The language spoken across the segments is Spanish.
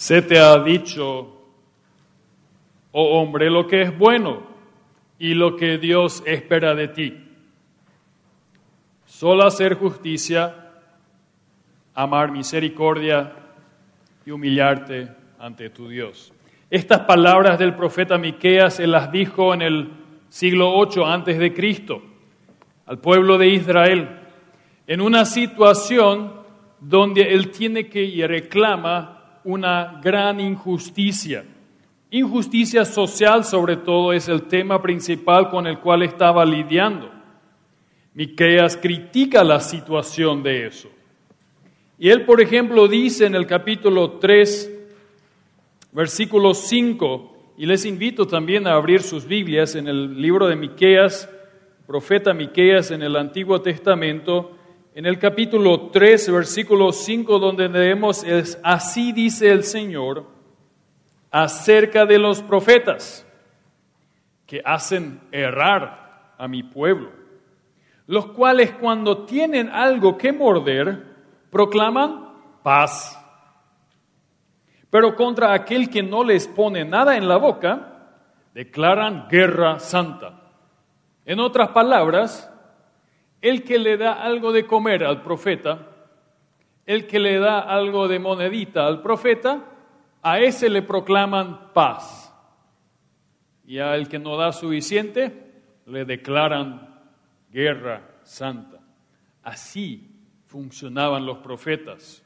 Se te ha dicho, oh hombre, lo que es bueno y lo que Dios espera de ti. Solo hacer justicia, amar misericordia y humillarte ante tu Dios. Estas palabras del profeta Miqueas se las dijo en el siglo 8 antes de Cristo al pueblo de Israel en una situación donde él tiene que y reclama una gran injusticia. Injusticia social sobre todo es el tema principal con el cual estaba lidiando. Miqueas critica la situación de eso. Y él, por ejemplo, dice en el capítulo 3, versículo 5, y les invito también a abrir sus Biblias en el libro de Miqueas, profeta Miqueas en el Antiguo Testamento, en el capítulo 3, versículo 5, donde leemos, es, así dice el Señor acerca de los profetas que hacen errar a mi pueblo, los cuales cuando tienen algo que morder, proclaman paz. Pero contra aquel que no les pone nada en la boca, declaran guerra santa. En otras palabras, el que le da algo de comer al profeta, el que le da algo de monedita al profeta, a ese le proclaman paz. Y al que no da suficiente, le declaran guerra santa. Así funcionaban los profetas.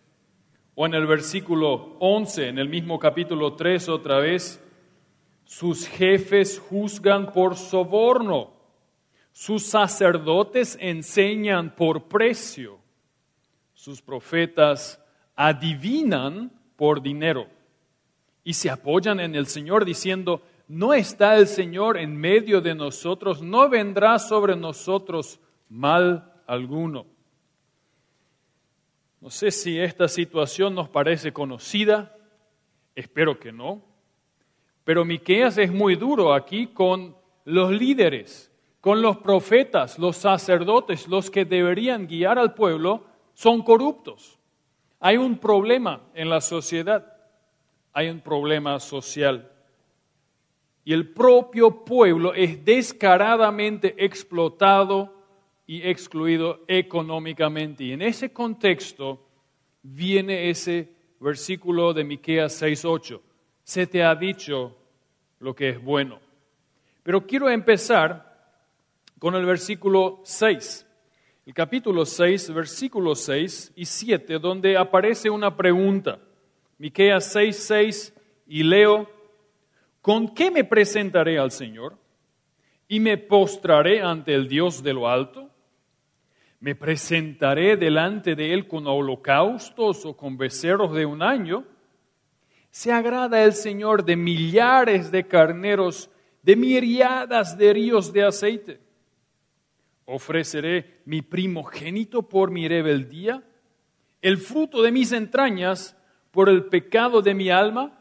O en el versículo 11, en el mismo capítulo 3 otra vez, sus jefes juzgan por soborno, sus sacerdotes enseñan por precio, sus profetas adivinan por dinero. Y se apoyan en el Señor diciendo, no está el Señor en medio de nosotros, no vendrá sobre nosotros mal alguno. No sé si esta situación nos parece conocida, espero que no, pero Miqueas es muy duro aquí con los líderes, con los profetas, los sacerdotes, los que deberían guiar al pueblo, son corruptos. Hay un problema en la sociedad, hay un problema social. Y el propio pueblo es descaradamente explotado y excluido económicamente. Y en ese contexto viene ese versículo de Miqueas 6:8. Se te ha dicho lo que es bueno. Pero quiero empezar con el versículo 6. El capítulo 6, versículos 6 y 7, donde aparece una pregunta. Miqueas 6, 6 y leo, ¿con qué me presentaré al Señor? ¿Y me postraré ante el Dios de lo alto? ¿Me presentaré delante de él con holocaustos o con becerros de un año? ¿Se agrada el Señor de millares de carneros, de miriadas de ríos de aceite? ¿Ofreceré mi primogénito por mi rebeldía? ¿El fruto de mis entrañas por el pecado de mi alma?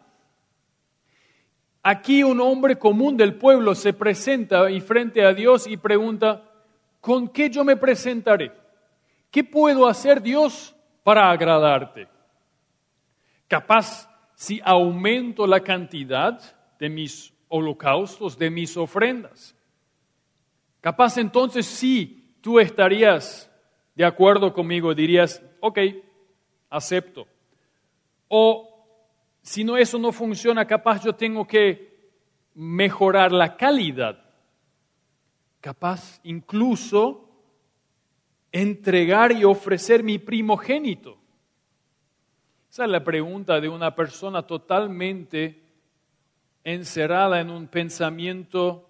Aquí un hombre común del pueblo se presenta y frente a Dios y pregunta, ¿con qué yo me presentaré? ¿Qué puedo hacer Dios para agradarte? Capaz si aumento la cantidad de mis holocaustos, de mis ofrendas. Capaz entonces sí, tú estarías de acuerdo conmigo, dirías, ok, acepto. O si no eso no funciona, capaz yo tengo que mejorar la calidad capaz incluso entregar y ofrecer mi primogénito. Esa es la pregunta de una persona totalmente encerrada en un pensamiento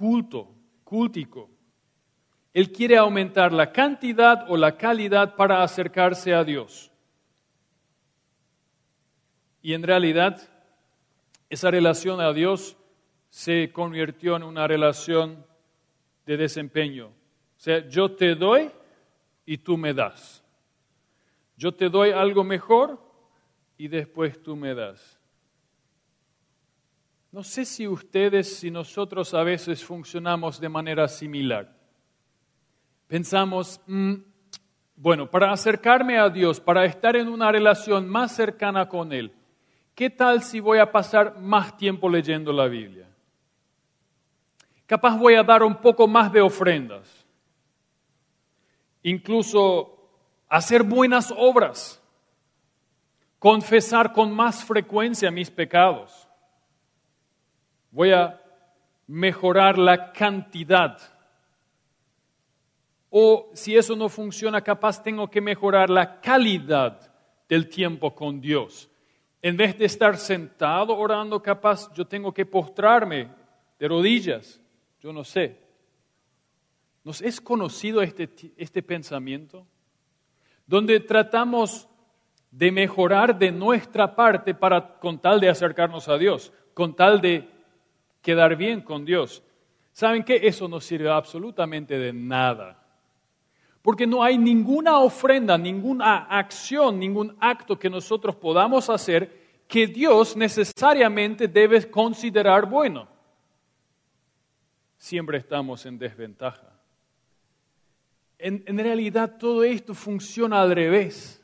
culto, cultico. Él quiere aumentar la cantidad o la calidad para acercarse a Dios. Y en realidad, esa relación a Dios se convirtió en una relación de desempeño. O sea, yo te doy y tú me das. Yo te doy algo mejor y después tú me das. No sé si ustedes, si nosotros a veces funcionamos de manera similar. Pensamos, mm, bueno, para acercarme a Dios, para estar en una relación más cercana con Él, ¿qué tal si voy a pasar más tiempo leyendo la Biblia? Capaz voy a dar un poco más de ofrendas, incluso hacer buenas obras, confesar con más frecuencia mis pecados. Voy a mejorar la cantidad o si eso no funciona, capaz tengo que mejorar la calidad del tiempo con Dios. En vez de estar sentado orando, capaz yo tengo que postrarme de rodillas. Yo no sé. ¿Nos es conocido este, este pensamiento? Donde tratamos de mejorar de nuestra parte para, con tal de acercarnos a Dios, con tal de quedar bien con Dios. ¿Saben qué? Eso no sirve absolutamente de nada. Porque no hay ninguna ofrenda, ninguna acción, ningún acto que nosotros podamos hacer que Dios necesariamente debe considerar bueno. Siempre estamos en desventaja. En, en, realidad todo esto funciona al revés.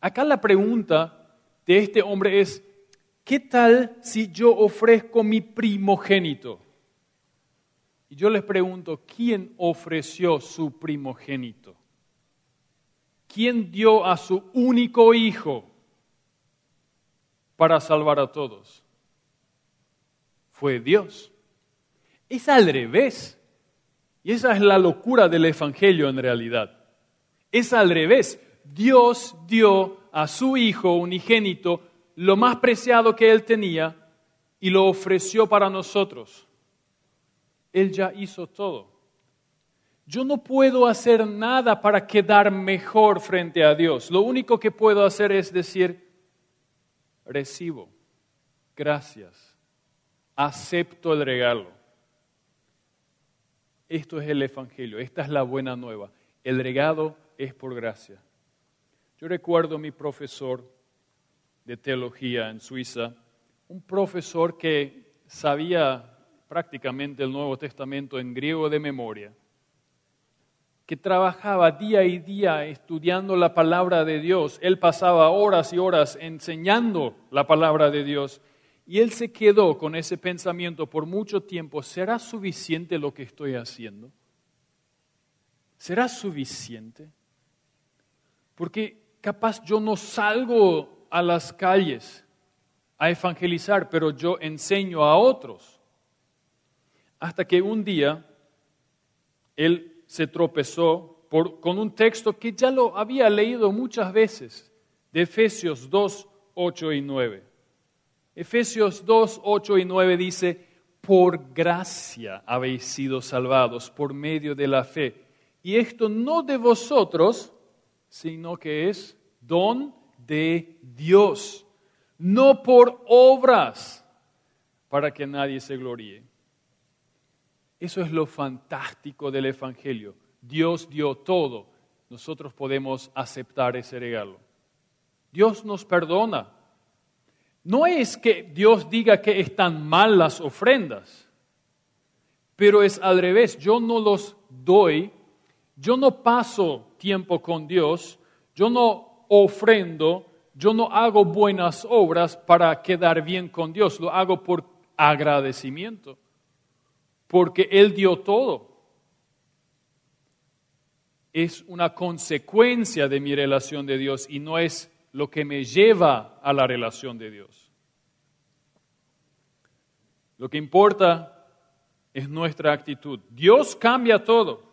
Acá la pregunta de este hombre es, ¿qué tal si yo ofrezco mi primogénito? Y yo les pregunto, ¿quién ofreció su primogénito? ¿Quién dio a su único hijo para salvar a todos? Fue Dios. Es al revés. Y esa es la locura del Evangelio en realidad. Es al revés. Dios dio a su Hijo unigénito lo más preciado que Él tenía y lo ofreció para nosotros. Él ya hizo todo. Yo no puedo hacer nada para quedar mejor frente a Dios. Lo único que puedo hacer es decir, recibo, gracias, acepto el regalo. Esto es el Evangelio, esta es la buena nueva. El regalo es por gracia. Yo recuerdo a mi profesor de teología en Suiza, un profesor que sabía prácticamente el Nuevo Testamento en griego de memoria, que trabajaba día y día estudiando la palabra de Dios. Él pasaba horas y horas enseñando la palabra de Dios y él se quedó con ese pensamiento por mucho tiempo, ¿será suficiente lo que estoy haciendo? ¿Será suficiente? Porque capaz yo no salgo a las calles a evangelizar, pero yo enseño a otros hasta que un día él se tropezó con un texto que ya lo había leído muchas veces, de Efesios 2, 8 y 9. Efesios 2, 8 y 9 dice, por gracia habéis sido salvados por medio de la fe. Y esto no de vosotros, sino que es don de Dios, no por obras, para que nadie se gloríe. Eso es lo fantástico del Evangelio. Dios dio todo. Nosotros podemos aceptar ese regalo. Dios nos perdona. No es que Dios diga que están mal las ofrendas, pero es al revés. Yo no los doy, yo no paso tiempo con Dios, yo no ofrendo, yo no hago buenas obras para quedar bien con Dios, lo hago por agradecimiento porque Él dio todo. Es una consecuencia de mi relación de Dios y no es lo que me lleva a la relación de Dios. Lo que importa es nuestra actitud. Dios cambia todo.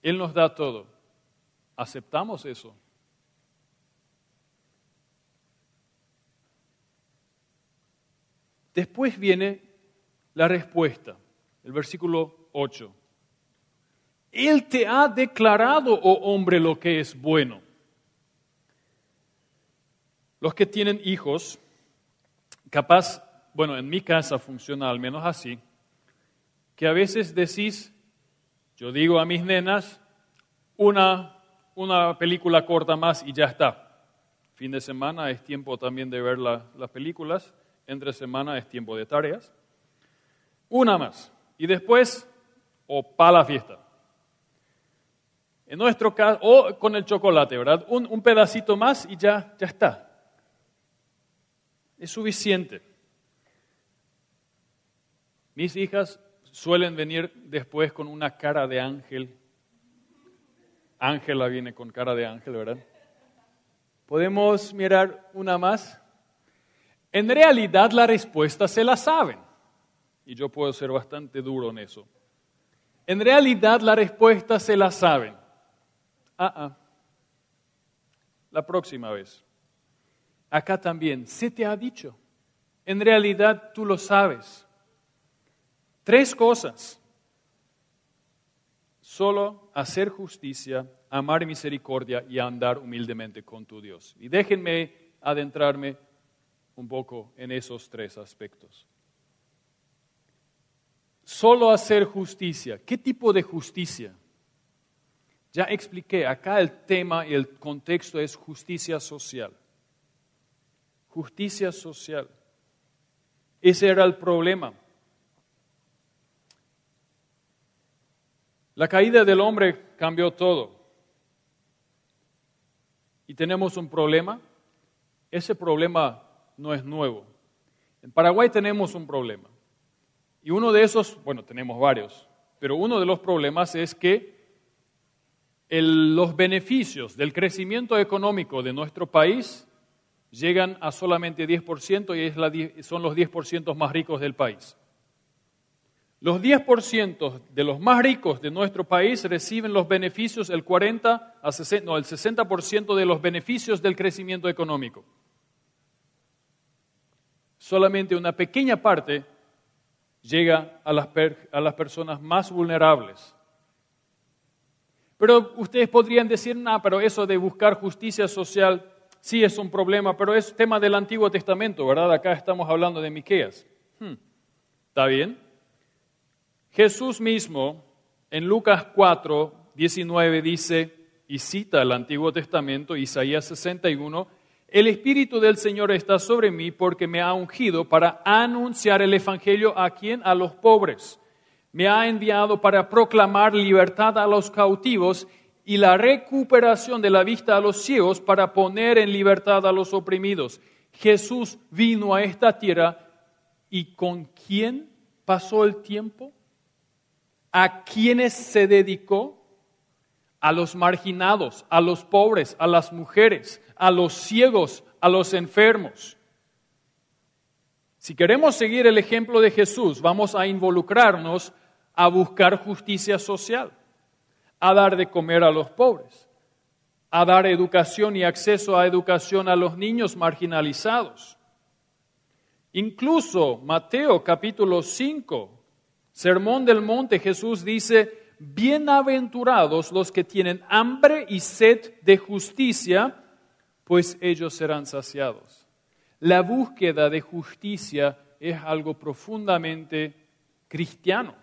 Él nos da todo. ¿Aceptamos eso? Después viene la respuesta, el versículo 8. Él te ha declarado, oh hombre, lo que es bueno. Los que tienen hijos, capaz, bueno, en mi casa funciona al menos así, que a veces decís, yo digo a mis nenas, una, una película corta más y ya está. Fin de semana es tiempo también de ver las películas, entre semana es tiempo de tareas una más. Y después, o para la fiesta. En nuestro caso, o con el chocolate, ¿verdad? Un, un pedacito más y ya, ya está. Es suficiente. Mis hijas suelen venir después con una cara de ángel. Ángela viene con cara de ángel, ¿verdad? ¿Podemos mirar una más? En realidad la respuesta se la saben. Y yo puedo ser bastante duro en eso. En realidad la respuesta se la saben. Ah, ah. La próxima vez. Acá también, se te ha dicho. En realidad tú lo sabes. Tres cosas. Solo hacer justicia, amar misericordia y andar humildemente con tu Dios. Y déjenme adentrarme un poco en esos tres aspectos. Solo hacer justicia. ¿Qué tipo de justicia? Ya expliqué, acá el tema y el contexto es justicia social. Justicia social. Ese era el problema. La caída del hombre cambió todo. Y tenemos un problema. Ese problema no es nuevo. En Paraguay tenemos un problema. Y uno de esos, bueno, tenemos varios, pero uno de los problemas es que los beneficios del crecimiento económico de nuestro país llegan a solamente 10% y son los 10% más ricos del país. Los 10% de los más ricos de nuestro país reciben los beneficios, el 40 a 60, no, el 60% de los beneficios del crecimiento económico. Solamente una pequeña parte llega a las, personas más vulnerables. Pero ustedes podrían decir, no, pero eso de buscar justicia social sí es un problema, pero es tema del Antiguo Testamento, ¿verdad? Acá estamos hablando de Miqueas. Hmm, ¿Está bien? Jesús mismo en Lucas 4, 19 dice, y cita el Antiguo Testamento, Isaías 61, el Espíritu del Señor está sobre mí porque me ha ungido para anunciar el Evangelio a quien? A los pobres. Me ha enviado para proclamar libertad a los cautivos y la recuperación de la vista a los ciegos para poner en libertad a los oprimidos. Jesús vino a esta tierra y con quién pasó el tiempo? ¿A quiénes se dedicó? A los marginados, a los pobres, a las mujeres, a los ciegos, a los enfermos. Si queremos seguir el ejemplo de Jesús, vamos a involucrarnos a buscar justicia social a dar de comer a los pobres, a dar educación y acceso a educación a los niños marginalizados. Incluso Mateo capítulo 5, Sermón del Monte, Jesús dice, bienaventurados los que tienen hambre y sed de justicia, pues ellos serán saciados. La búsqueda de justicia es algo profundamente cristiano.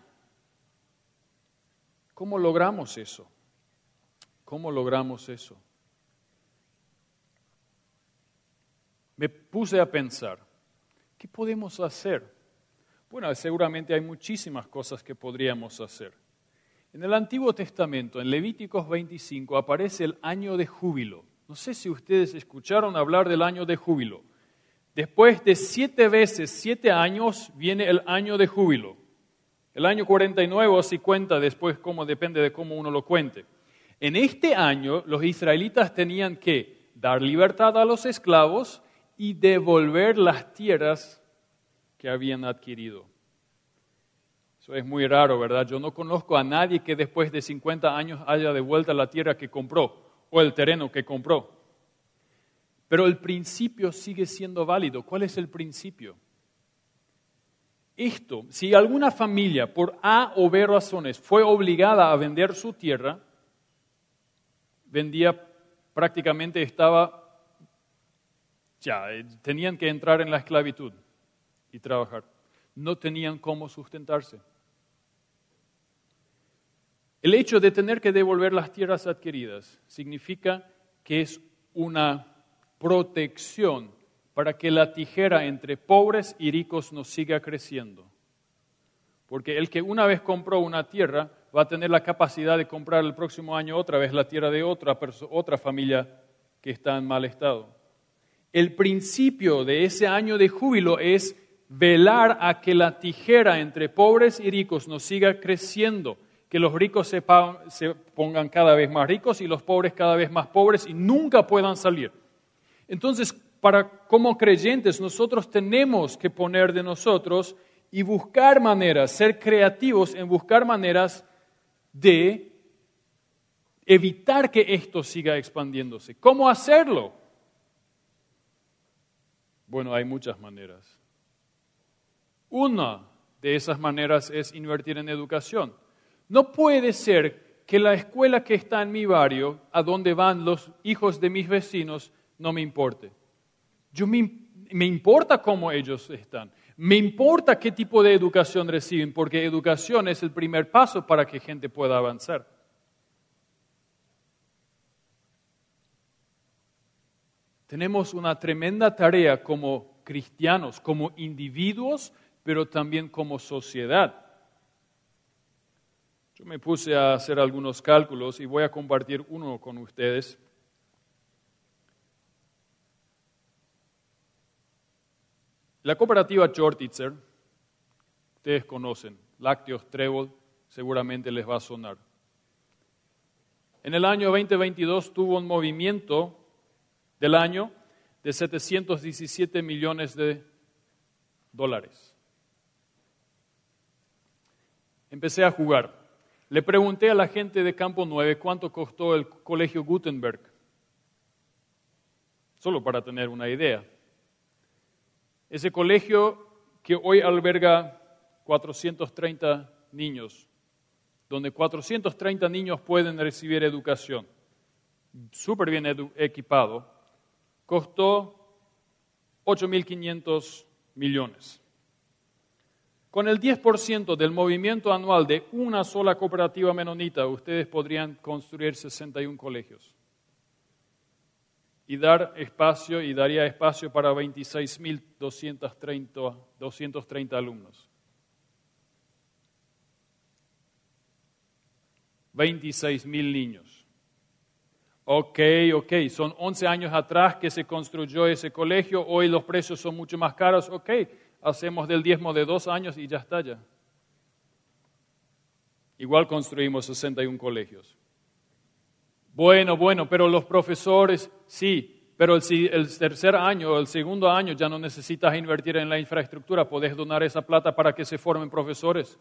¿Cómo logramos eso? ¿Cómo logramos eso? Me puse a pensar, ¿qué podemos hacer? Bueno, seguramente hay muchísimas cosas que podríamos hacer. En el Antiguo Testamento, en Levíticos 25, aparece el año de júbilo. No sé si ustedes escucharon hablar del año de júbilo. Después de siete veces, siete años, viene el año de júbilo. El año 49 o 50, después como depende de cómo uno lo cuente. En este año los israelitas tenían que dar libertad a los esclavos y devolver las tierras que habían adquirido. Eso es muy raro, ¿verdad? Yo no conozco a nadie que después de 50 años haya devuelto la tierra que compró o el terreno que compró. Pero el principio sigue siendo válido. ¿Cuál es el principio? esto, si alguna familia por A o B razones fue obligada a vender su tierra, vendía prácticamente estaba, ya, eh, tenían que entrar en la esclavitud y trabajar. No tenían cómo sustentarse. El hecho de tener que devolver las tierras adquiridas significa que es una protección para que la tijera entre pobres y ricos no siga creciendo. Porque el que una vez compró una tierra va a tener la capacidad de comprar el próximo año otra vez la tierra de otra, otra familia que está en mal estado. El principio de ese año de júbilo es velar a que la tijera entre pobres y ricos no siga creciendo, que los ricos se, pongan cada vez más ricos y los pobres cada vez más pobres y nunca puedan salir. Entonces, para como creyentes, nosotros tenemos que poner de nosotros y buscar maneras, ser creativos en buscar maneras de evitar que esto siga expandiéndose. ¿Cómo hacerlo? Bueno, hay muchas maneras. Una de esas maneras es invertir en educación. No puede ser que la escuela que está en mi barrio, a donde van los hijos de mis vecinos, no me importe. Yo me, me importa cómo ellos están. Me importa qué tipo de educación reciben, porque educación es el primer paso para que gente pueda avanzar. Tenemos una tremenda tarea como cristianos, como individuos, pero también como sociedad. Yo me puse a hacer algunos cálculos y voy a compartir uno con ustedes. La cooperativa Shortitzer, ustedes conocen, Lácteos Trébol, seguramente les va a sonar. En el año 2022 tuvo un movimiento del año de 717 millones de dólares empecé a jugar. Le pregunté a la gente de Campo 9 cuánto costó el colegio Gutenberg, solo para tener una idea. Ese colegio que hoy alberga 430 niños, donde 430 niños pueden recibir educación, súper bien equipado, costó 8.500 millones. Con el 10% del movimiento anual de una sola cooperativa menonita, ustedes podrían construir 61 colegios y dar espacio, y daría espacio para 26.230 alumnos. 26.000 niños. Ok, ok, son 11 años atrás que se construyó ese colegio, hoy los precios son mucho más caros, ok, hacemos del diezmo de dos años y ya está ya. Igual construimos 61 colegios. Bueno, bueno, pero los profesores, sí, pero el, el tercer año o el segundo año ya no necesitas invertir en la infraestructura, podés donar esa plata para que se formen profesores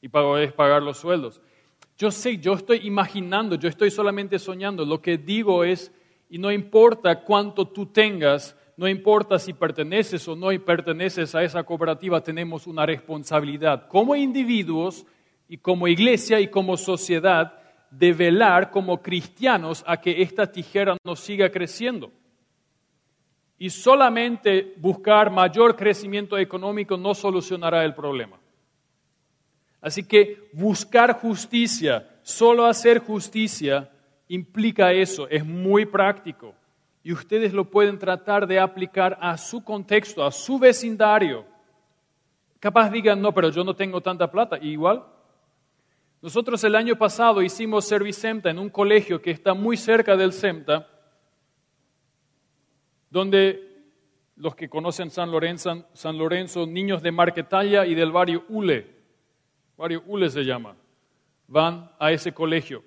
y podés pagar los sueldos. Yo sé, yo estoy imaginando, yo estoy solamente soñando. Lo que digo es, y no importa cuánto tú tengas, no importa si perteneces o no perteneces a esa cooperativa, tenemos una responsabilidad como individuos y como iglesia y como sociedad de velar como cristianos a que esta tijera no siga creciendo. Y solamente buscar mayor crecimiento económico no solucionará el problema. Así que buscar justicia, solo hacer justicia, implica eso, es muy práctico y ustedes lo pueden tratar de aplicar a su contexto, a su vecindario. Capaz digan, no, pero yo no tengo tanta plata. igual, nosotros el año pasado hicimos Servicemta en un colegio que está muy cerca del SEMTA, donde los que conocen San Lorenzo, San Lorenzo, niños de Marquetalia y del barrio Ule, barrio Ule se llama, van a ese colegio.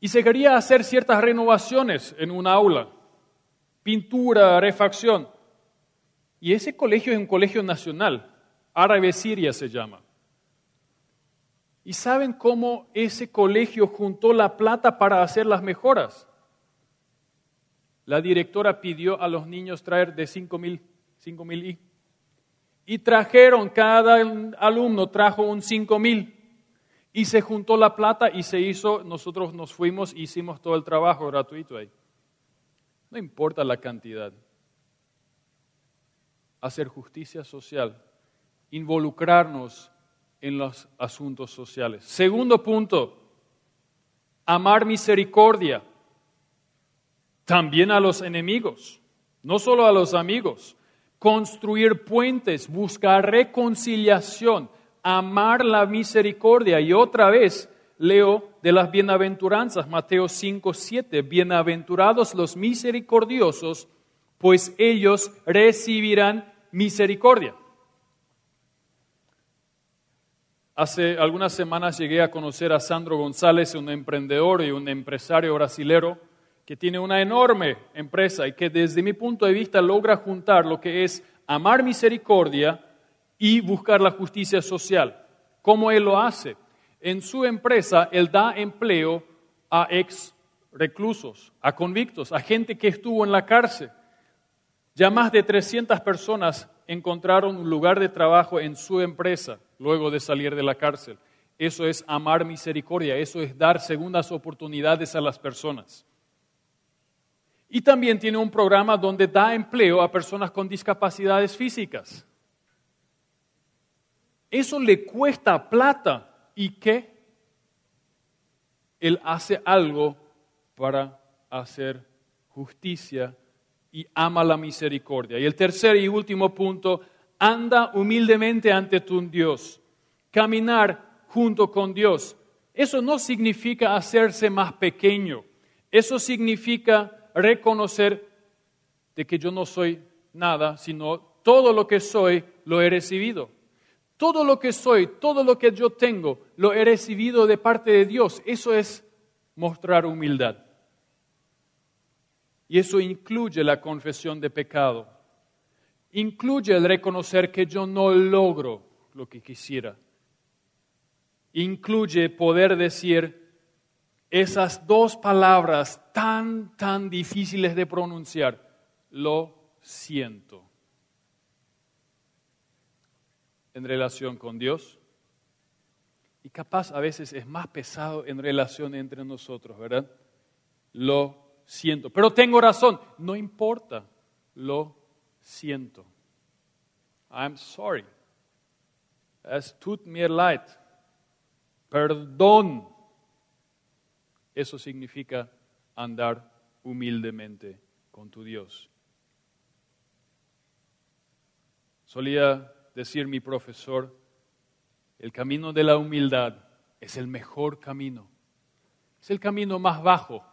Y se quería hacer ciertas renovaciones en un aula, pintura, refacción. Y ese colegio es un colegio nacional, Árabe Siria se llama. ¿Y saben cómo ese colegio juntó la plata para hacer las mejoras? La directora pidió a los niños traer de 5 mil, y. Y trajeron, cada alumno trajo un 5 mil. Y se juntó la plata y se hizo, nosotros nos fuimos hicimos todo el trabajo gratuito ahí. No importa la cantidad. Hacer justicia social, involucrarnos en los asuntos sociales. Segundo punto, amar misericordia, también a los enemigos, no solo a los amigos. Construir puentes, buscar reconciliación, amar la misericordia. Y otra vez leo de las bienaventuranzas, Mateo 5, 7, bienaventurados los misericordiosos, pues ellos recibirán misericordia. Hace algunas semanas llegué a conocer a Sandro González, un emprendedor y un empresario brasilero que tiene una enorme empresa y que desde mi punto de vista logra juntar lo que es amar misericordia y buscar la justicia social. ¿Cómo él lo hace? En su empresa, él da empleo a ex reclusos, a convictos, a gente que estuvo en la cárcel. Ya más de 300 personas encontraron un lugar de trabajo en su empresa luego de salir de la cárcel. Eso es amar misericordia, eso es dar segundas oportunidades a las personas. Y también tiene un programa donde da empleo a personas con discapacidades físicas. Eso le cuesta plata. ¿Y qué? Él hace algo para hacer justicia y ama la misericordia. Y el tercer y último punto, anda humildemente ante tu Dios. Caminar junto con Dios. Eso no significa hacerse más pequeño. Eso significa reconocer de que yo no soy nada, sino todo lo que soy lo he recibido. Todo lo que soy, todo lo que yo tengo, lo he recibido de parte de Dios. Eso es mostrar humildad. Y eso incluye la confesión de pecado. Incluye el reconocer que yo no logro lo que quisiera. Incluye poder decir esas dos palabras tan, tan difíciles de pronunciar. Lo siento. En relación con Dios. Y capaz a veces es más pesado en relación entre nosotros, ¿verdad? Lo siento. Pero tengo razón. No importa. Lo siento. I'm sorry. Es tut mir leid. Perdón. Eso significa andar humildemente con tu Dios. Solía decir mi profesor, el camino de la humildad es el mejor camino. Es el camino más bajo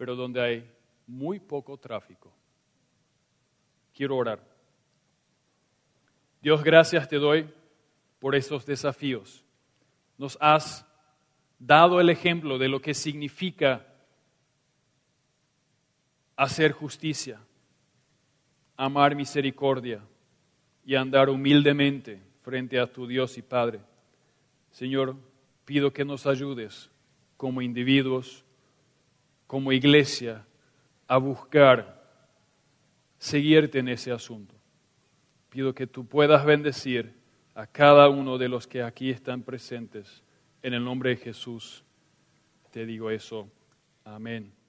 pero donde hay muy poco tráfico. Quiero orar. Dios, gracias te doy por esos desafíos. Nos has dado el ejemplo de lo que significa hacer justicia, amar misericordia y andar humildemente frente a tu Dios y Padre. Señor, pido que nos ayudes como individuos, como iglesia a buscar seguirte en ese asunto. Pido que tú puedas bendecir a cada uno de los que aquí están presentes. En el nombre de Jesús te digo eso. Amén.